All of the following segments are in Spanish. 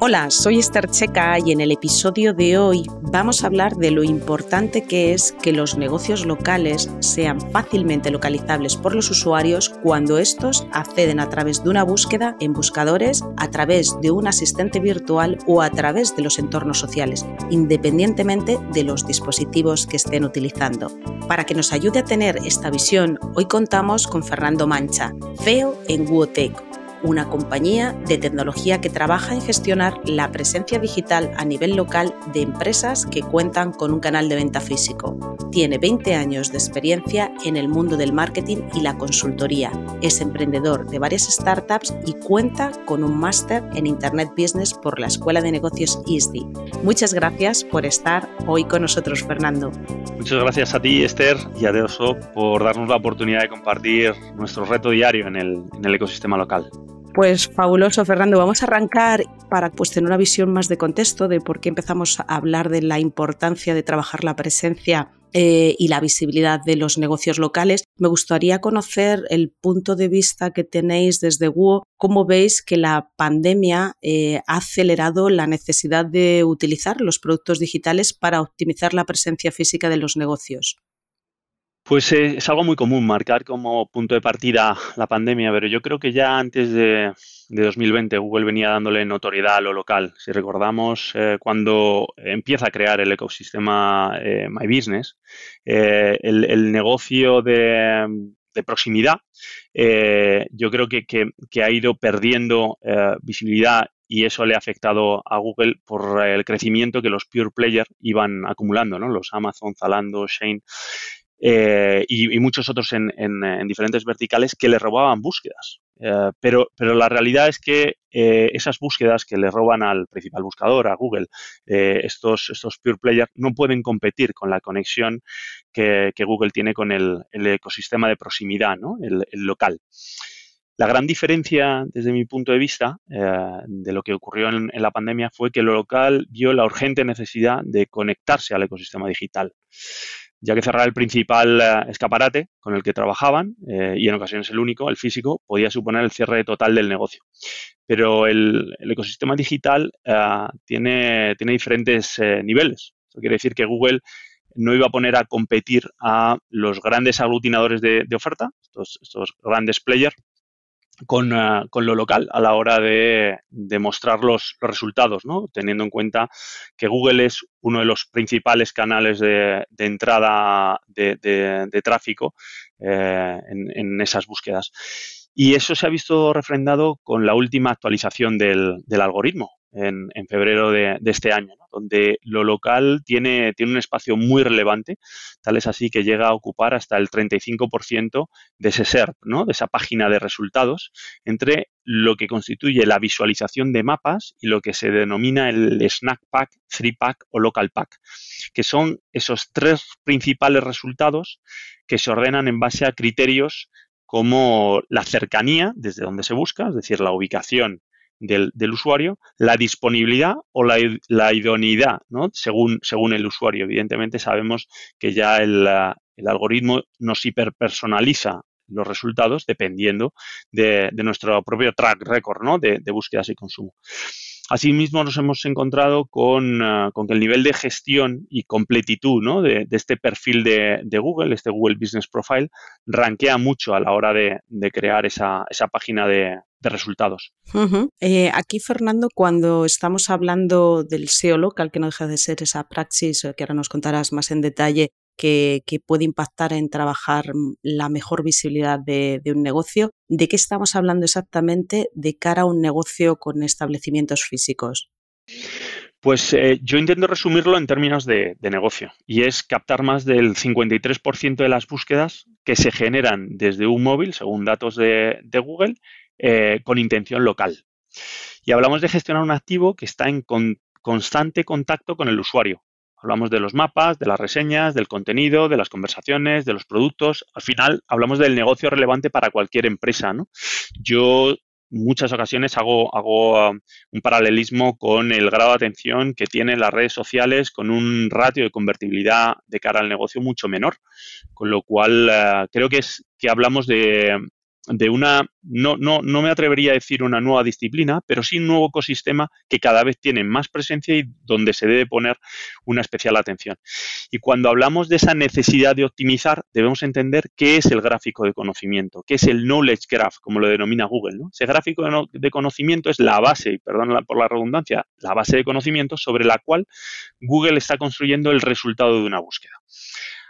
Hola, soy Esther Checa y en el episodio de hoy vamos a hablar de lo importante que es que los negocios locales sean fácilmente localizables por los usuarios cuando estos acceden a través de una búsqueda en buscadores, a través de un asistente virtual o a través de los entornos sociales, independientemente de los dispositivos que estén utilizando. Para que nos ayude a tener esta visión, hoy contamos con Fernando Mancha, CEO en Wootech una compañía de tecnología que trabaja en gestionar la presencia digital a nivel local de empresas que cuentan con un canal de venta físico. Tiene 20 años de experiencia en el mundo del marketing y la consultoría. Es emprendedor de varias startups y cuenta con un máster en Internet Business por la Escuela de Negocios ISDI. Muchas gracias por estar hoy con nosotros, Fernando. Muchas gracias a ti, Esther, y a Deoso por darnos la oportunidad de compartir nuestro reto diario en el, en el ecosistema local. Pues fabuloso, Fernando. Vamos a arrancar para pues, tener una visión más de contexto de por qué empezamos a hablar de la importancia de trabajar la presencia eh, y la visibilidad de los negocios locales. Me gustaría conocer el punto de vista que tenéis desde WUO, cómo veis que la pandemia eh, ha acelerado la necesidad de utilizar los productos digitales para optimizar la presencia física de los negocios. Pues eh, es algo muy común marcar como punto de partida la pandemia, pero yo creo que ya antes de, 2020 Google venía dándole notoriedad a lo local. Si recordamos eh, cuando empieza a crear el ecosistema eh, My Business, el, negocio de, proximidad, yo creo que, ha ido perdiendo visibilidad y eso le ha afectado a Google por el crecimiento que los pure players iban acumulando, ¿no? Los Amazon, Zalando, Shane. Eh, y, muchos otros en, diferentes verticales que le robaban búsquedas. Eh, pero, pero la realidad es que eh, esas búsquedas que le roban al principal buscador, a Google, estos, estos pure players, no pueden competir con la conexión que, Google tiene con el, ecosistema de proximidad, ¿no? el, local. La gran diferencia, desde mi punto de vista, de lo que ocurrió en, la pandemia fue que lo local vio la urgente necesidad de conectarse al ecosistema digital ya que cerrar el principal eh, escaparate con el que trabajaban, eh, y en ocasiones el único, el físico, podía suponer el cierre total del negocio. Pero el, ecosistema digital eh, tiene, diferentes niveles. Eso quiere decir que Google no iba a poner a competir a los grandes aglutinadores de, oferta, estos, grandes players, con, ah, con, lo local a la hora de, mostrar los, resultados, ¿no? teniendo en cuenta que Google es uno de los principales canales de, entrada de, tráfico eh, en, esas búsquedas. Y eso se ha visto refrendado con la última actualización del, del algoritmo en, febrero de, este año, donde lo local tiene, tiene un espacio muy relevante, tal es así que llega a ocupar hasta el 35% de ese SERP, de esa página de resultados, entre lo que constituye la visualización de mapas y lo que se denomina el Snack Pack, Three Pack o Local Pack, que son esos tres principales resultados que se ordenan en base a criterios como la cercanía desde donde se busca, es decir, la ubicación del, usuario, la disponibilidad o la, idoneidad, ¿no? según, según el usuario. Evidentemente sabemos que ya el, algoritmo nos hiperpersonaliza los resultados dependiendo de, nuestro propio track record ¿no? de, búsquedas y consumo. Asimismo, nos hemos encontrado con, ah, que el nivel de gestión y completitud ¿no? de, este perfil de, Google, este Google Business Profile, rankea mucho a la hora de, crear esa, esa página de, de resultados. Eh, aquí, Fernando, cuando estamos hablando del SEO local, que no deja de ser esa praxis, eh, que ahora nos contarás más en detalle, que, puede impactar en trabajar la mejor visibilidad de, un negocio. ¿De qué estamos hablando exactamente de cara a un negocio con establecimientos físicos? Pues eh, yo intento resumirlo en términos de, negocio y es captar más del 53% de las búsquedas que se generan desde un móvil, según datos de, Google, eh, con intención local. Y hablamos de gestionar un activo que está en constante contacto con el usuario. Hablamos de los mapas, de las reseñas, del contenido, de las conversaciones, de los productos. Al final, hablamos del negocio relevante para cualquier empresa. ¿no? Yo muchas ocasiones hago, hago um, un paralelismo con el grado de atención que tienen las redes sociales con un ratio de convertibilidad de cara al negocio mucho menor. Con lo cual, uh, creo que es que hablamos de, de una, no, no, no me atrevería a decir una nueva disciplina, pero sí un nuevo ecosistema que cada vez tiene más presencia y donde se debe poner una especial atención. Y cuando hablamos de esa necesidad de optimizar, debemos entender qué es el gráfico de conocimiento, qué es el knowledge graph, como lo denomina Google. Ese gráfico de, conocimiento es la base, y perdón por la redundancia, la base de conocimiento sobre la cual Google está construyendo el resultado de una búsqueda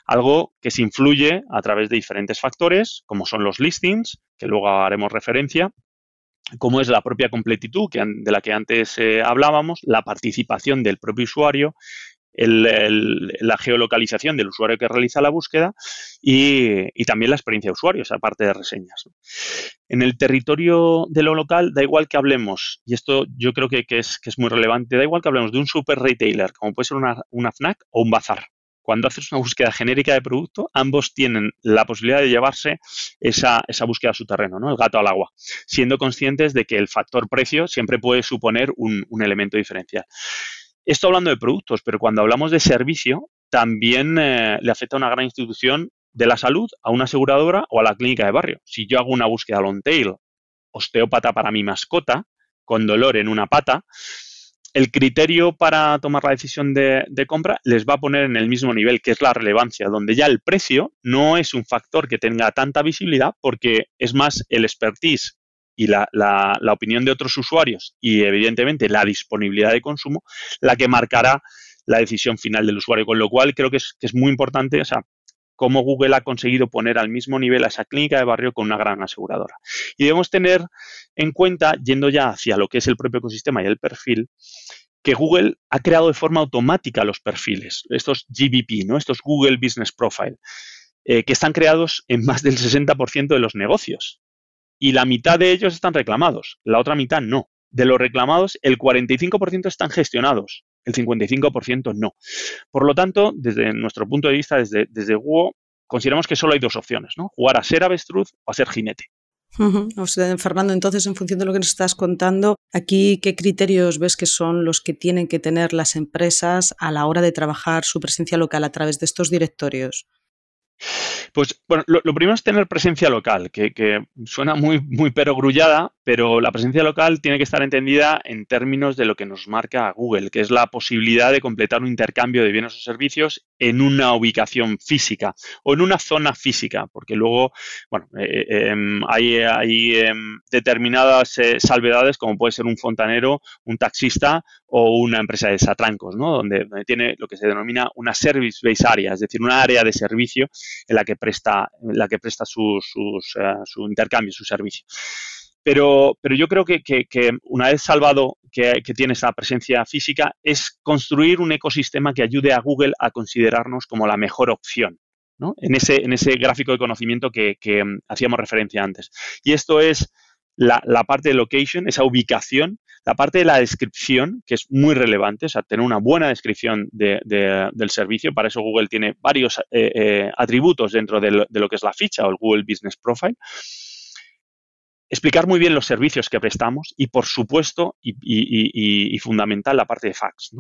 algo que se influye a través de diferentes factores, como son los listings, que luego haremos referencia, como es la propia completitud de la que antes eh, hablábamos, la participación del propio usuario, la geolocalización del usuario que realiza la búsqueda y, también la experiencia de usuario, esa parte de reseñas. En el territorio de lo local, da igual que hablemos, y esto yo creo que, es, muy relevante, da igual que hablemos de un super retailer, como puede ser una FNAC o un bazar cuando haces una búsqueda genérica de producto, ambos tienen la posibilidad de llevarse esa, búsqueda a su terreno, ¿no? el gato al agua, siendo conscientes de que el factor precio siempre puede suponer un, elemento diferencial. Esto hablando de productos, pero cuando hablamos de servicio, también eh, le afecta a una gran institución de la salud, a una aseguradora o a la clínica de barrio. Si yo hago una búsqueda long tail, osteópata para mi mascota, con dolor en una pata, el criterio para tomar la decisión de, compra les va a poner en el mismo nivel, que es la relevancia, donde ya el precio no es un factor que tenga tanta visibilidad porque es más el expertise y la, opinión de otros usuarios y evidentemente la disponibilidad de consumo la que marcará la decisión final del usuario. Con lo cual creo que es, que es muy importante, cómo Google ha conseguido poner al mismo nivel a esa clínica de barrio con una gran aseguradora. Y debemos tener en cuenta, yendo ya hacia lo que es el propio ecosistema y el perfil, que Google ha creado de forma automática los perfiles, estos GBP, ¿no? estos Google Business Profile, eh, que están creados en más del 60% de los negocios. Y la mitad de ellos están reclamados, la otra mitad no. De los reclamados, el 45% están gestionados el 55% no. Por lo tanto, desde nuestro punto de vista, desde, desde consideramos que solo hay dos opciones, ¿no? Jugar a ser avestruz o a ser jinete. Fernando, entonces, en función de lo que nos estás contando, aquí, ¿qué criterios ves que son los que tienen que tener las empresas a la hora de trabajar su presencia local a través de estos directorios? Pues bueno, lo, primero es tener presencia local, que, suena muy, muy perogrullada, pero la presencia local tiene que estar entendida en términos de lo que nos marca Google, que es la posibilidad de completar un intercambio de bienes o servicios en una ubicación física o en una zona física, porque luego, bueno, eh, eh, em, hay, em, determinadas eh, salvedades como puede ser un fontanero, un taxista o una empresa de satrancos, ¿no? Donde, tiene lo que se denomina una service base area, es decir, una área de servicio en la que presta, en la que presta su intercambio, su servicio. Pero, yo creo que, una vez salvado que, tiene esa presencia física, es construir un ecosistema que ayude a Google a considerarnos como la mejor opción. En, ese, en ese gráfico de conocimiento que, mm, hacíamos referencia antes. Y esto es la, parte de location, esa ubicación, la parte de la descripción, que es muy relevante, o sea, tener una buena descripción del servicio. Para eso Google tiene varios eh, eh, atributos dentro de lo, que es la ficha o el Google Business Profile explicar muy bien los servicios que prestamos y, por supuesto, y, fundamental, la parte de fax.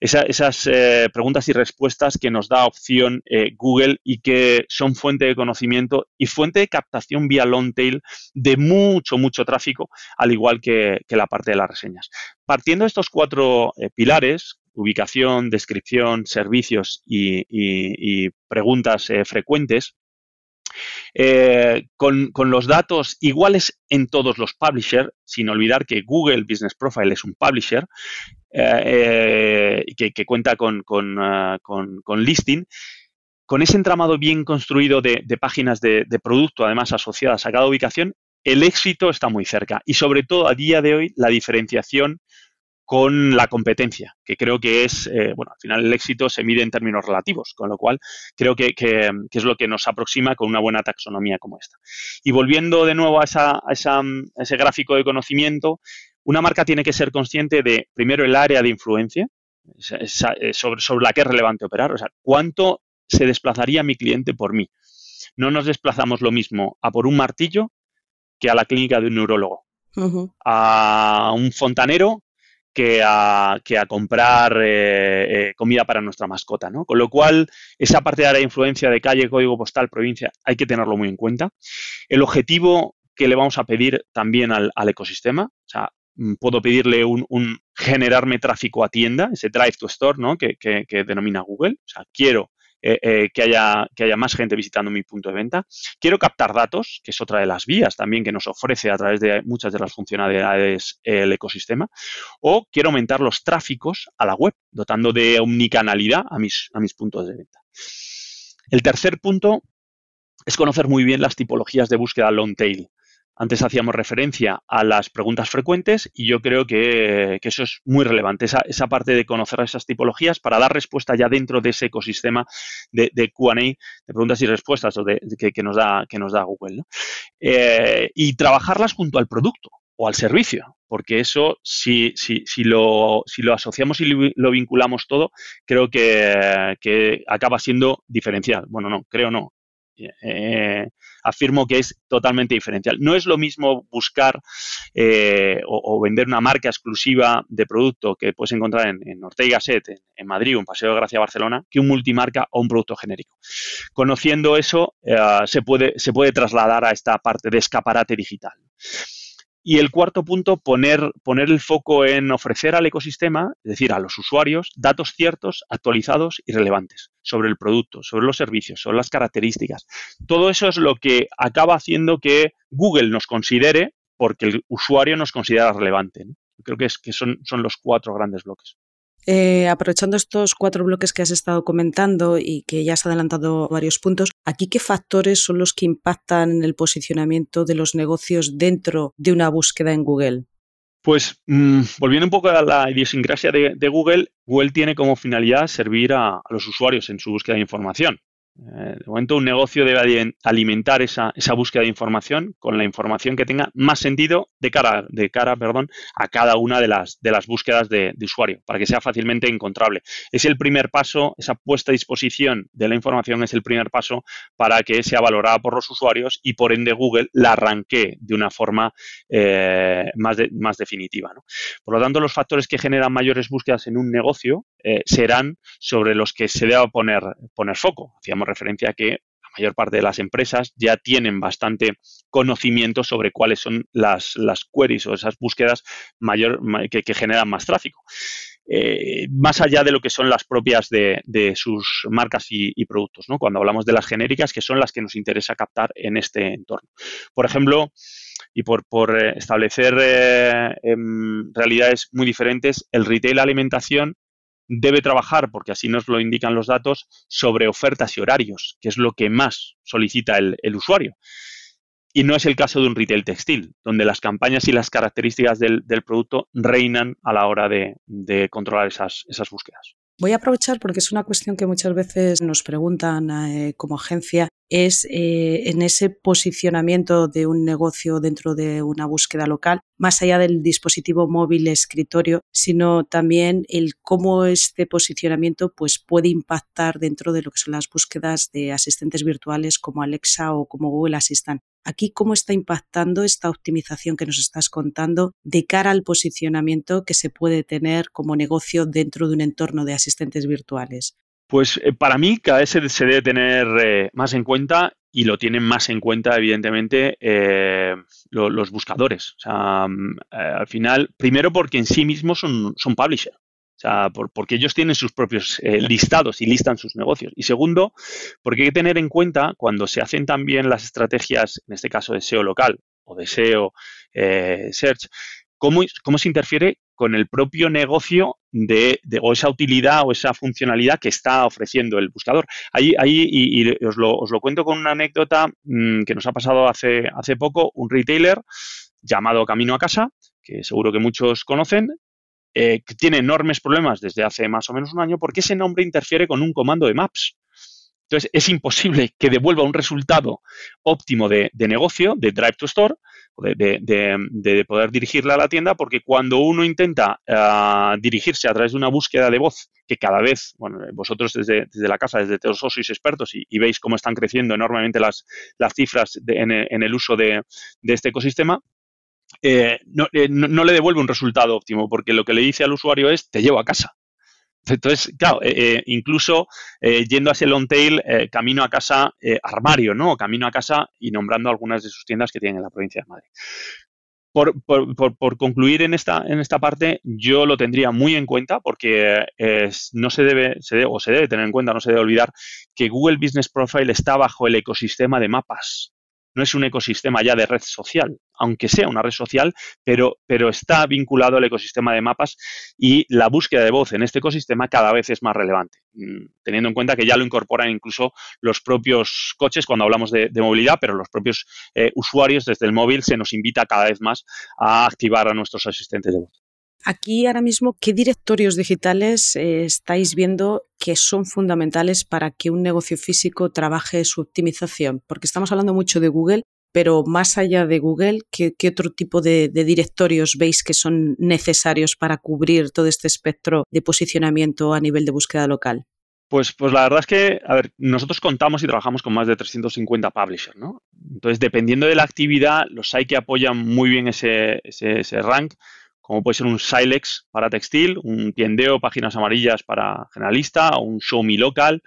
esas eh, preguntas y respuestas que nos da opción eh, Google y que son fuente de conocimiento y fuente de captación vía long tail de mucho, mucho tráfico, al igual que, la parte de las reseñas. Partiendo de estos cuatro eh, pilares, ubicación, descripción, servicios y, preguntas frecuentes, eh, con, los datos iguales en todos los publishers, sin olvidar que Google Business Profile es un publisher eh, eh, que, cuenta con, listing, con ese entramado bien construido de, páginas de, producto, además asociadas a cada ubicación, el éxito está muy cerca. Y sobre todo a día de hoy, la diferenciación con la competencia, que creo que es, eh, bueno, al final el éxito se mide en términos relativos, con lo cual creo que, es lo que nos aproxima con una buena taxonomía como esta. Y volviendo de nuevo a, ese gráfico de conocimiento, una marca tiene que ser consciente de, primero, el área de influencia, eh, sobre, sobre la que es relevante operar, o sea, cuánto se desplazaría mi cliente por mí. No nos desplazamos lo mismo a por un martillo que a la clínica de un neurólogo. A un fontanero que a, que a comprar eh, eh, comida para nuestra mascota, ¿no? Con lo cual, esa parte de la influencia de calle, código postal, provincia, hay que tenerlo muy en cuenta. El objetivo que le vamos a pedir también al, ecosistema, o sea, mm, puedo pedirle un, generarme tráfico a tienda, ese drive to store, ¿no? Que, que, que denomina Google. O sea, quiero eh, eh, que, haya, que haya más gente visitando mi punto de venta. Quiero captar datos, que es otra de las vías también que nos ofrece a través de muchas de las funcionalidades el ecosistema. O quiero aumentar los tráficos a la web, dotando de omnicanalidad a mis, a mis puntos de venta. El tercer punto es conocer muy bien las tipologías de búsqueda long tail. Antes hacíamos referencia a las preguntas frecuentes y yo creo que, eso es muy relevante, esa, esa, parte de conocer esas tipologías para dar respuesta ya dentro de ese ecosistema de, de QA, de preguntas y respuestas que, nos da, que nos da Google. Eh, y trabajarlas junto al producto o al servicio, porque eso, si, si, si, lo, si lo asociamos y lo vinculamos todo, creo que, que acaba siendo diferencial. Bueno, no, creo no, eh, afirmo que es totalmente diferencial. No es lo mismo buscar eh, o, vender una marca exclusiva de producto que puedes encontrar en, Ortega y Gasset, en, Madrid en Paseo de Gracia Barcelona, que un multimarca o un producto genérico. Conociendo eso, eh, se, puede, se puede trasladar a esta parte de escaparate digital. Y el cuarto punto, poner, poner el foco en ofrecer al ecosistema, es decir, a los usuarios, datos ciertos, actualizados y relevantes sobre el producto, sobre los servicios, sobre las características. Todo eso es lo que acaba haciendo que Google nos considere porque el usuario nos considera relevante. Creo que, es, que son, son los cuatro grandes bloques. Eh, aprovechando estos cuatro bloques que has estado comentando y que ya has adelantado varios puntos, ¿aquí qué factores son los que impactan en el posicionamiento de los negocios dentro de una búsqueda en Google? Pues mm, volviendo un poco a la idiosincrasia de, Google, Google tiene como finalidad servir a, los usuarios en su búsqueda de información. Eh, de momento, un negocio debe alimentar esa, búsqueda de información con la información que tenga más sentido de cara, a cada una de las, búsquedas de, usuario, para que sea fácilmente encontrable. Es el primer paso, esa puesta a disposición de la información es el primer paso para que sea valorada por los usuarios y por ende Google la arranque de una forma eh, más definitiva. Por lo tanto, los factores que generan mayores búsquedas en un negocio eh, serán sobre los que se deba poner, poner foco. Hacíamos referencia a que la mayor parte de las empresas ya tienen bastante conocimiento sobre cuáles son las, las queries o esas búsquedas mayor, que, generan más tráfico. Eh, más allá de lo que son las propias de, sus marcas y, productos, ¿no? cuando hablamos de las genéricas, que son las que nos interesa captar en este entorno. Por ejemplo, y por, eh, establecer em, realidades muy diferentes, el retail alimentación debe trabajar, porque así nos lo indican los datos, sobre ofertas y horarios, que es lo que más solicita el, usuario. Y no es el caso de un retail textil, donde las campañas y las características del, producto reinan a la hora de, controlar esas, búsquedas. Voy a aprovechar porque es una cuestión que muchas veces nos preguntan eh, como agencia, es eh, en ese posicionamiento de un negocio dentro de una búsqueda local, más allá del dispositivo móvil escritorio, sino también el cómo este posicionamiento pues, puede impactar dentro de lo que son las búsquedas de asistentes virtuales como Alexa o como Google Assistant. Aquí, ¿cómo está impactando esta optimización que nos estás contando de cara al posicionamiento que se puede tener como negocio dentro de un entorno de asistentes virtuales? Pues eh, para mí cada vez se, debe tener eh, más en cuenta y lo tienen más en cuenta, evidentemente, eh, los buscadores. O sea, mm, al final, primero porque en sí mismos son, son publisher. O sea, porque ellos tienen sus propios listados y listan sus negocios. Y segundo, porque hay que tener en cuenta cuando se hacen también las estrategias, en este caso de SEO local o de SEO Search, cómo, cómo se interfiere con el propio negocio de, o esa utilidad o esa funcionalidad que está ofreciendo el buscador. Ahí, ahí y, os, lo, os, lo, cuento con una anécdota mm, que nos ha pasado hace, hace poco, un retailer llamado Camino a Casa, que seguro que muchos conocen, eh, que tiene enormes problemas desde hace más o menos un año porque ese nombre interfiere con un comando de Maps. Entonces, es imposible que devuelva un resultado óptimo de, negocio, de drive to store, de, poder dirigirle a la tienda, porque cuando uno intenta ah, dirigirse a través de una búsqueda de voz, que cada vez, bueno, vosotros desde, la casa, desde todos sois expertos y, veis cómo están creciendo enormemente las, las cifras en, el uso de, este ecosistema, eh, eh, no, le devuelve un resultado óptimo, porque lo que le dice al usuario es, te llevo a casa. Entonces, claro, eh, eh, incluso eh, yendo a ese long tail, camino a casa armario, ¿no? Camino a casa y nombrando algunas de sus tiendas que tienen en la provincia de Madrid. Por, concluir en esta, en esta parte, yo lo tendría muy en cuenta porque no se debe, se debe, o se debe tener en cuenta, no se debe olvidar que Google Business Profile está bajo el ecosistema de mapas no es un ecosistema ya de red social, aunque sea una red social, pero, pero está vinculado al ecosistema de mapas y la búsqueda de voz en este ecosistema cada vez es más relevante, mm, teniendo en cuenta que ya lo incorporan incluso los propios coches cuando hablamos de, movilidad, pero los propios eh, usuarios desde el móvil se nos invita cada vez más a activar a nuestros asistentes de voz. Aquí ahora mismo, ¿qué directorios digitales eh, estáis viendo que son fundamentales para que un negocio físico trabaje su optimización? Porque estamos hablando mucho de Google, pero más allá de Google, ¿qué, otro tipo de, directorios veis que son necesarios para cubrir todo este espectro de posicionamiento a nivel de búsqueda local? Pues, pues la verdad es que, a ver, nosotros contamos y trabajamos con más de 350 publishers, ¿no? Entonces, dependiendo de la actividad, los hay que apoyan muy bien ese, ese, ese rank como puede ser un Silex para textil, un tiendeo, páginas amarillas para generalista, o un Show Me Local.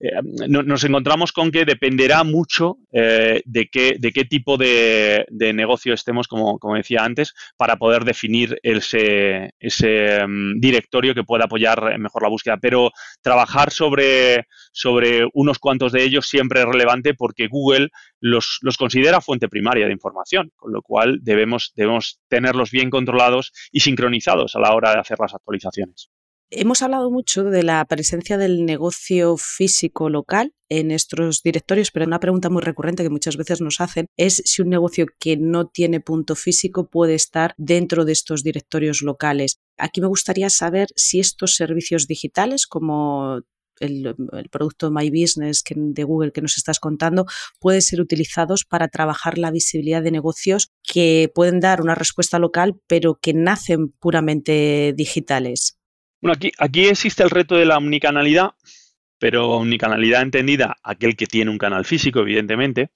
Eh, nos encontramos con que dependerá mucho eh, de, qué, de qué tipo de, negocio estemos, como, como, decía antes, para poder definir ese, ese mm, directorio que pueda apoyar mejor la búsqueda. Pero trabajar sobre, sobre unos cuantos de ellos siempre es relevante porque Google los, los considera fuente primaria de información, con lo cual debemos, debemos tenerlos bien controlados y sincronizados a la hora de hacer las actualizaciones. Hemos hablado mucho de la presencia del negocio físico local en nuestros directorios, pero una pregunta muy recurrente que muchas veces nos hacen es si un negocio que no tiene punto físico puede estar dentro de estos directorios locales. Aquí me gustaría saber si estos servicios digitales como el, producto My Business de Google que nos estás contando puede ser utilizados para trabajar la visibilidad de negocios que pueden dar una respuesta local, pero que nacen puramente digitales. Bueno, aquí, aquí existe el reto de la omnicanalidad, pero omnicanalidad entendida aquel que tiene un canal físico, evidentemente,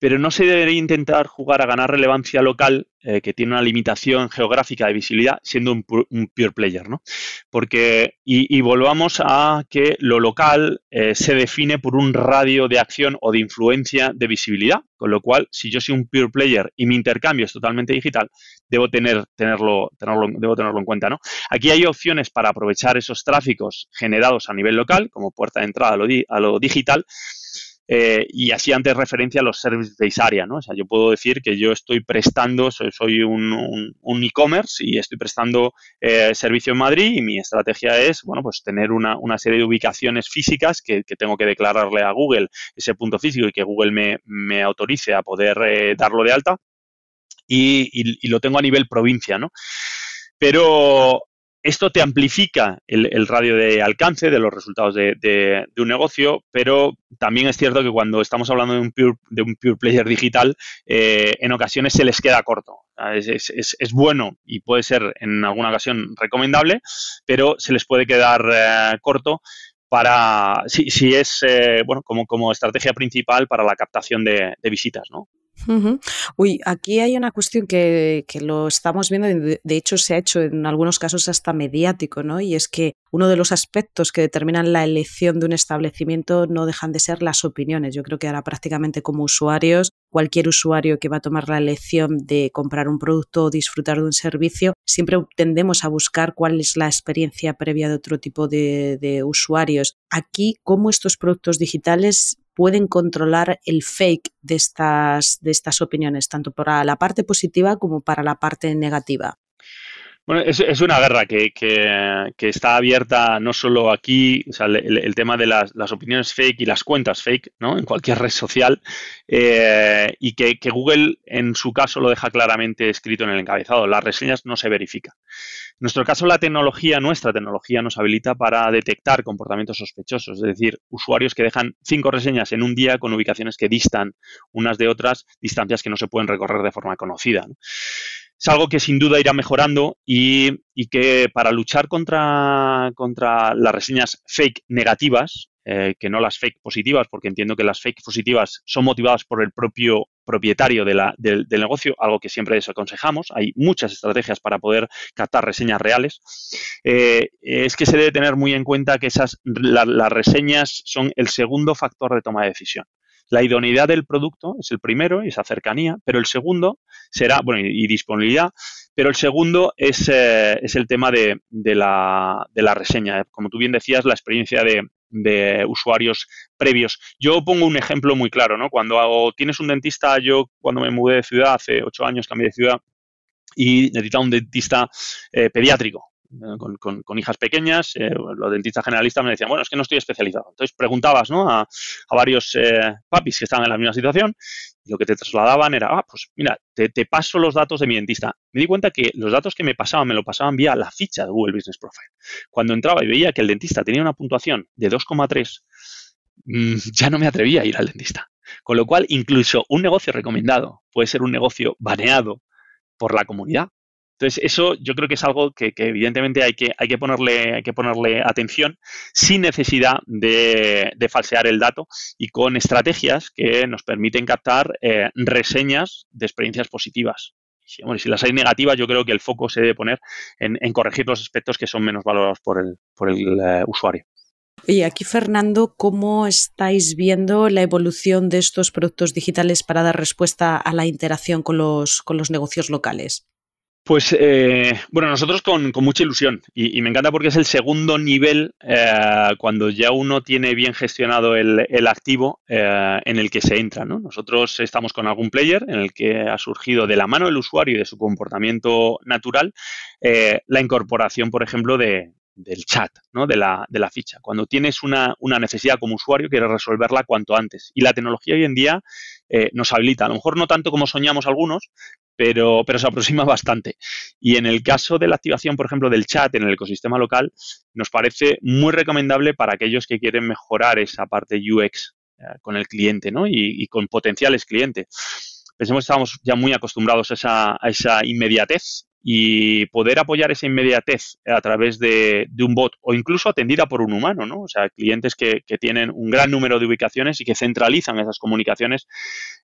pero no se debería intentar jugar a ganar relevancia local eh, que tiene una limitación geográfica de visibilidad siendo un, pure player, ¿no? Porque, y, volvamos a que lo local eh, se define por un radio de acción o de influencia de visibilidad, con lo cual, si yo soy un pure player y mi intercambio es totalmente digital, debo tener, tenerlo, tenerlo, debo tenerlo en cuenta, ¿no? Aquí hay opciones para aprovechar esos tráficos generados a nivel local, como puerta de entrada a lo digital, eh, y así antes referencia a los service based area, ¿no? O sea, yo puedo decir que yo estoy prestando, soy, un, e-commerce y estoy prestando eh, servicio en Madrid y mi estrategia es, bueno, pues tener una, serie de ubicaciones físicas que, tengo que declararle a Google ese punto físico y que Google me, autorice a poder eh, darlo de alta y, y, lo tengo a nivel provincia, ¿no? Pero esto te amplifica el, radio de alcance de los resultados de, un negocio, pero también es cierto que cuando estamos hablando de un pure, de un pure player digital, eh, en ocasiones se les queda corto. Es, bueno y puede ser en alguna ocasión recomendable, pero se les puede quedar eh, corto para si, es eh, bueno como, estrategia principal para la captación de, de visitas, ¿no? Uy, aquí hay una cuestión que, lo estamos viendo, de, de, hecho se ha hecho en algunos casos hasta mediático, ¿no? Y es que uno de los aspectos que determinan la elección de un establecimiento no dejan de ser las opiniones. Yo creo que ahora prácticamente como usuarios, cualquier usuario que va a tomar la elección de comprar un producto o disfrutar de un servicio, siempre tendemos a buscar cuál es la experiencia previa de otro tipo de, usuarios. Aquí, cómo estos productos digitales pueden controlar el fake de estas, de estas opiniones, tanto para la parte positiva como para la parte negativa. Bueno, es, una guerra que, está abierta no solo aquí, el, tema de las, opiniones fake y las cuentas fake, ¿no? En cualquier red social, eh, y que, Google en su caso lo deja claramente escrito en el encabezado. Las reseñas no se verifican. En nuestro caso, la tecnología, nuestra tecnología, nos habilita para detectar comportamientos sospechosos, es decir, usuarios que dejan cinco reseñas en un día con ubicaciones que distan unas de otras, distancias que no se pueden recorrer de forma conocida es algo que sin duda irá mejorando y, que para luchar contra, contra, las reseñas fake negativas, eh, que no las fake positivas, porque entiendo que las fake positivas son motivadas por el propio propietario de la, del, negocio, algo que siempre desaconsejamos. Hay muchas estrategias para poder captar reseñas reales. Eh, es que se debe tener muy en cuenta que esas, las reseñas son el segundo factor de toma de decisión. La idoneidad del producto es el primero, esa cercanía, pero el segundo será, bueno, y, disponibilidad, pero el segundo es, eh, es el tema de, la, de, la, reseña. Como tú bien decías, la experiencia de, de usuarios previos. Yo pongo un ejemplo muy claro, ¿no? Cuando tienes un dentista, yo cuando me mudé de ciudad, hace ocho años cambié de ciudad, y necesitaba un dentista eh, pediátrico. Eh, con, hijas pequeñas, eh, los dentistas generalistas me decían, bueno, es que no estoy especializado. Entonces preguntabas ¿no? a, varios eh, papis que estaban en la misma situación y lo que te trasladaban era, ah, pues mira, te, paso los datos de mi dentista. Me di cuenta que los datos que me pasaban, me lo pasaban vía la ficha de Google Business Profile. Cuando entraba y veía que el dentista tenía una puntuación de 2,3, mm, ya no me atrevía a ir al dentista. Con lo cual, incluso un negocio recomendado puede ser un negocio baneado por la comunidad entonces, eso yo creo que es algo que, evidentemente hay que, hay, que ponerle, hay que ponerle atención sin necesidad de, falsear el dato y con estrategias que nos permiten captar eh, reseñas de experiencias positivas. Si, si las hay negativas, yo creo que el foco se debe poner en, corregir los aspectos que son menos valorados por el, por el eh, usuario. Y aquí, Fernando, ¿cómo estáis viendo la evolución de estos productos digitales para dar respuesta a la interacción con los, con los negocios locales? Pues eh, bueno, nosotros con, mucha ilusión y, me encanta porque es el segundo nivel eh, cuando ya uno tiene bien gestionado el, activo eh, en el que se entra. ¿no? Nosotros estamos con algún player en el que ha surgido de la mano del usuario y de su comportamiento natural la incorporación, por ejemplo, de, del chat, ¿no? de, la, de la ficha. Cuando tienes una, necesidad como usuario, quieres resolverla cuanto antes. Y la tecnología hoy en día nos habilita, a lo mejor no tanto como soñamos algunos, pero, se aproxima bastante. Y en el caso de la activación, por ejemplo, del chat en el ecosistema local, nos parece muy recomendable para aquellos que quieren mejorar esa parte UX eh, con el cliente ¿no? y, con potenciales clientes. Pensemos que estamos ya muy acostumbrados a esa inmediatez y poder apoyar esa inmediatez a través de, un bot o incluso atendida por un humano, ¿no? O sea, clientes que, tienen un gran número de ubicaciones y que centralizan esas comunicaciones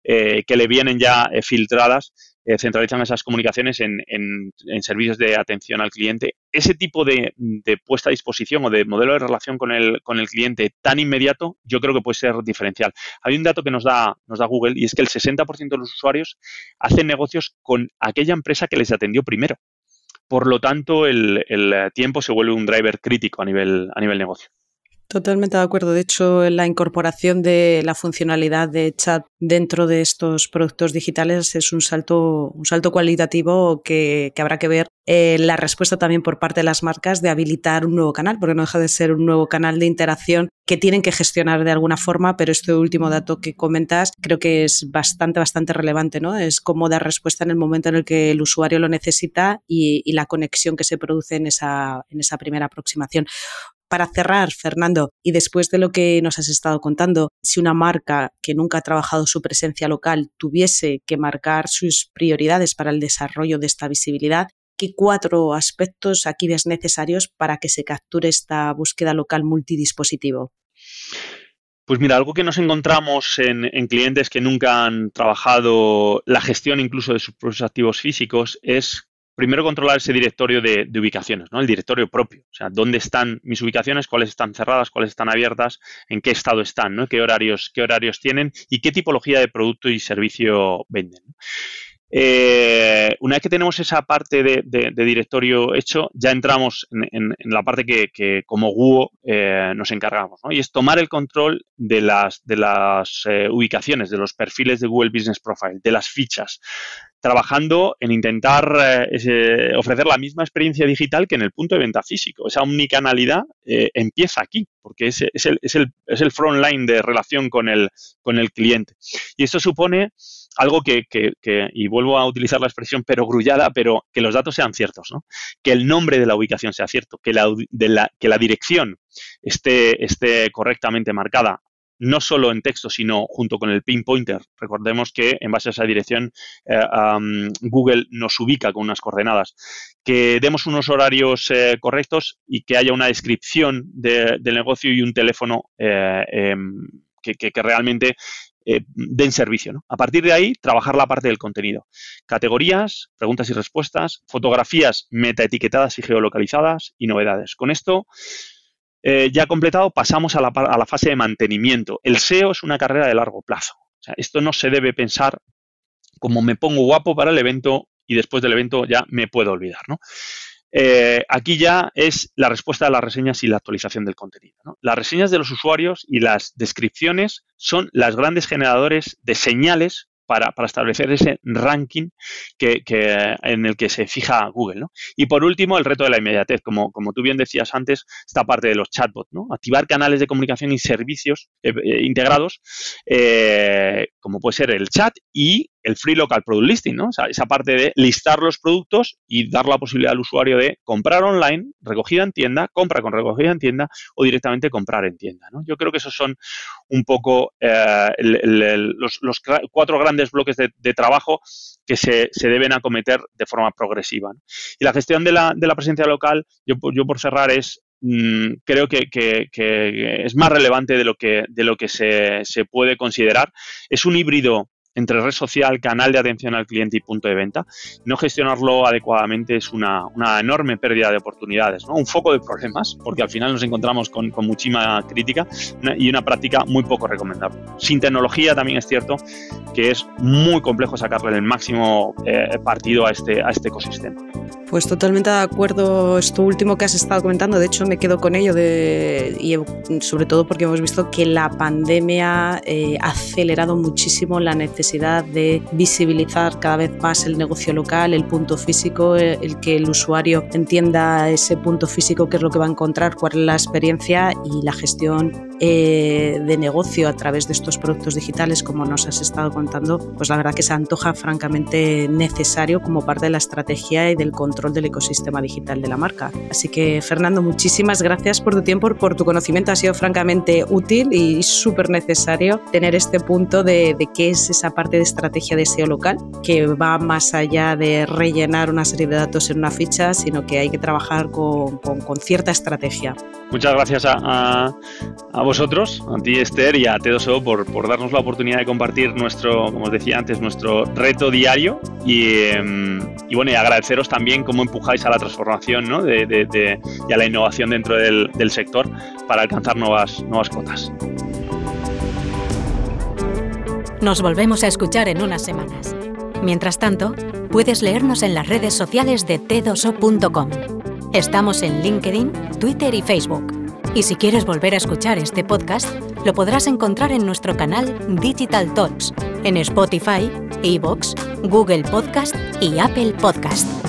eh, que le vienen ya eh, filtradas eh, centralizan esas comunicaciones en, servicios de atención al cliente. Ese tipo de, puesta a disposición o de modelo de relación con el, con el cliente tan inmediato, yo creo que puede ser diferencial. Hay un dato que nos da, nos da Google y es que el 60% de los usuarios hacen negocios con aquella empresa que les atendió primero. Por lo tanto, el, el tiempo se vuelve un driver crítico a nivel, a nivel negocio. Totalmente de acuerdo. De hecho, la incorporación de la funcionalidad de chat dentro de estos productos digitales es un salto, un salto cualitativo que, habrá que ver eh, la respuesta también por parte de las marcas de habilitar un nuevo canal, porque no deja de ser un nuevo canal de interacción que tienen que gestionar de alguna forma, pero este último dato que comentas creo que es bastante, bastante relevante, ¿no? Es cómo dar respuesta en el momento en el que el usuario lo necesita y, y la conexión que se produce en esa, en esa primera aproximación para cerrar, Fernando, y después de lo que nos has estado contando, si una marca que nunca ha trabajado su presencia local tuviese que marcar sus prioridades para el desarrollo de esta visibilidad, ¿qué cuatro aspectos aquí ves necesarios para que se capture esta búsqueda local multidispositivo? Pues mira, algo que nos encontramos en, en, clientes que nunca han trabajado la gestión incluso de sus propios activos físicos es primero controlar ese directorio de, ubicaciones, ¿no? El directorio propio. O sea, dónde están mis ubicaciones, cuáles están cerradas, cuáles están abiertas, en qué estado están, ¿no? Qué horarios, qué horarios tienen y qué tipología de producto y servicio venden. Eh, una vez que tenemos esa parte de, directorio hecho, ya entramos en, la parte que, como GUO eh, nos encargamos, y es tomar el control de las, de eh, ubicaciones, de los perfiles de Google Business Profile, de las fichas, trabajando en intentar ofrecer la misma experiencia digital que en el punto de venta físico. Esa omnicanalidad empieza aquí, porque es, es, el, es, el, es el front line de relación con el, con el cliente. Y esto supone algo que, y vuelvo a utilizar la expresión perogrullada, pero que los datos sean ciertos, ¿no? que el nombre de la ubicación sea cierto, que la, de que la dirección esté, esté correctamente marcada, no solo en texto, sino junto con el pin pointer. Recordemos que en base a esa dirección eh, Google nos ubica con unas coordenadas. Que demos unos horarios eh, correctos y que haya una descripción del negocio y un teléfono eh, em, que, que, realmente eh, den servicio. A partir de ahí, trabajar la parte del contenido. Categorías, preguntas y respuestas, fotografías metaetiquetadas y geolocalizadas y novedades. Con esto eh, ya completado, pasamos a la, a la, fase de mantenimiento. El SEO es una carrera de largo plazo. esto no se debe pensar como me pongo guapo para el evento y después del evento ya me puedo olvidar. ¿no? Eh, aquí ya es la respuesta a las reseñas y la actualización del contenido. Las reseñas de los usuarios y las descripciones son las grandes generadores de señales para, establecer ese ranking que, en el que se fija Google. Y por último, el reto de la inmediatez. Como, tú bien decías antes, esta parte de los chatbots. ¿no? Activar canales de comunicación y servicios eh, eh, integrados, como puede ser el chat y el Free Local Product Listing, ¿no? O sea, esa parte de listar los productos y dar la posibilidad al usuario de comprar online, recogida en tienda, compra con recogida en tienda o directamente comprar en tienda, ¿no? Yo creo que esos son un poco eh, los, cuatro grandes bloques de, trabajo que se, deben acometer de forma progresiva. Y la gestión de la, presencia local, yo, yo por cerrar, es mm, creo que, es más relevante de lo que, de lo que se, se, puede considerar. Es un híbrido entre red social, canal de atención al cliente y punto de venta. No gestionarlo adecuadamente es una, enorme pérdida de oportunidades, ¿no? un foco de problemas, porque al final nos encontramos con, muchísima crítica y una práctica muy poco recomendable. Sin tecnología también es cierto que es muy complejo sacarle el máximo eh, partido a este, a este ecosistema. Pues totalmente de acuerdo esto último que has estado comentando, de hecho me quedo con ello de, y sobre todo porque hemos visto que la pandemia eh, ha acelerado muchísimo la necesidad de visibilizar cada vez más el negocio local, el punto físico, eh, el que el usuario entienda ese punto físico, qué es lo que va a encontrar, cuál es la experiencia y la gestión eh, de negocio a través de estos productos digitales, como nos has estado contando, pues la verdad que se antoja francamente necesario como parte de la estrategia y del control del ecosistema digital de la marca. Así que, Fernando, muchísimas gracias por tu tiempo, por tu conocimiento. Ha sido francamente útil y súper necesario tener este punto de, qué es esa parte de estrategia de SEO local, que va más allá de rellenar una serie de datos en una ficha, sino que hay que trabajar con, cierta estrategia. Muchas gracias a, a vosotros, a ti Esther y a T2O por, darnos la oportunidad de compartir nuestro, como os decía antes, nuestro reto diario y, em, bueno, y agradeceros también cómo empujáis a la transformación ¿no? de, y a la innovación dentro del, del sector para alcanzar nuevas, nuevas cotas. Nos volvemos a escuchar en unas semanas. Mientras tanto, puedes leernos en las redes sociales de t2o.com. Estamos en LinkedIn, Twitter y Facebook. Y si quieres volver a escuchar este podcast, lo podrás encontrar en nuestro canal Digital Talks, en Spotify, Evox, Google Podcast y Apple Podcast.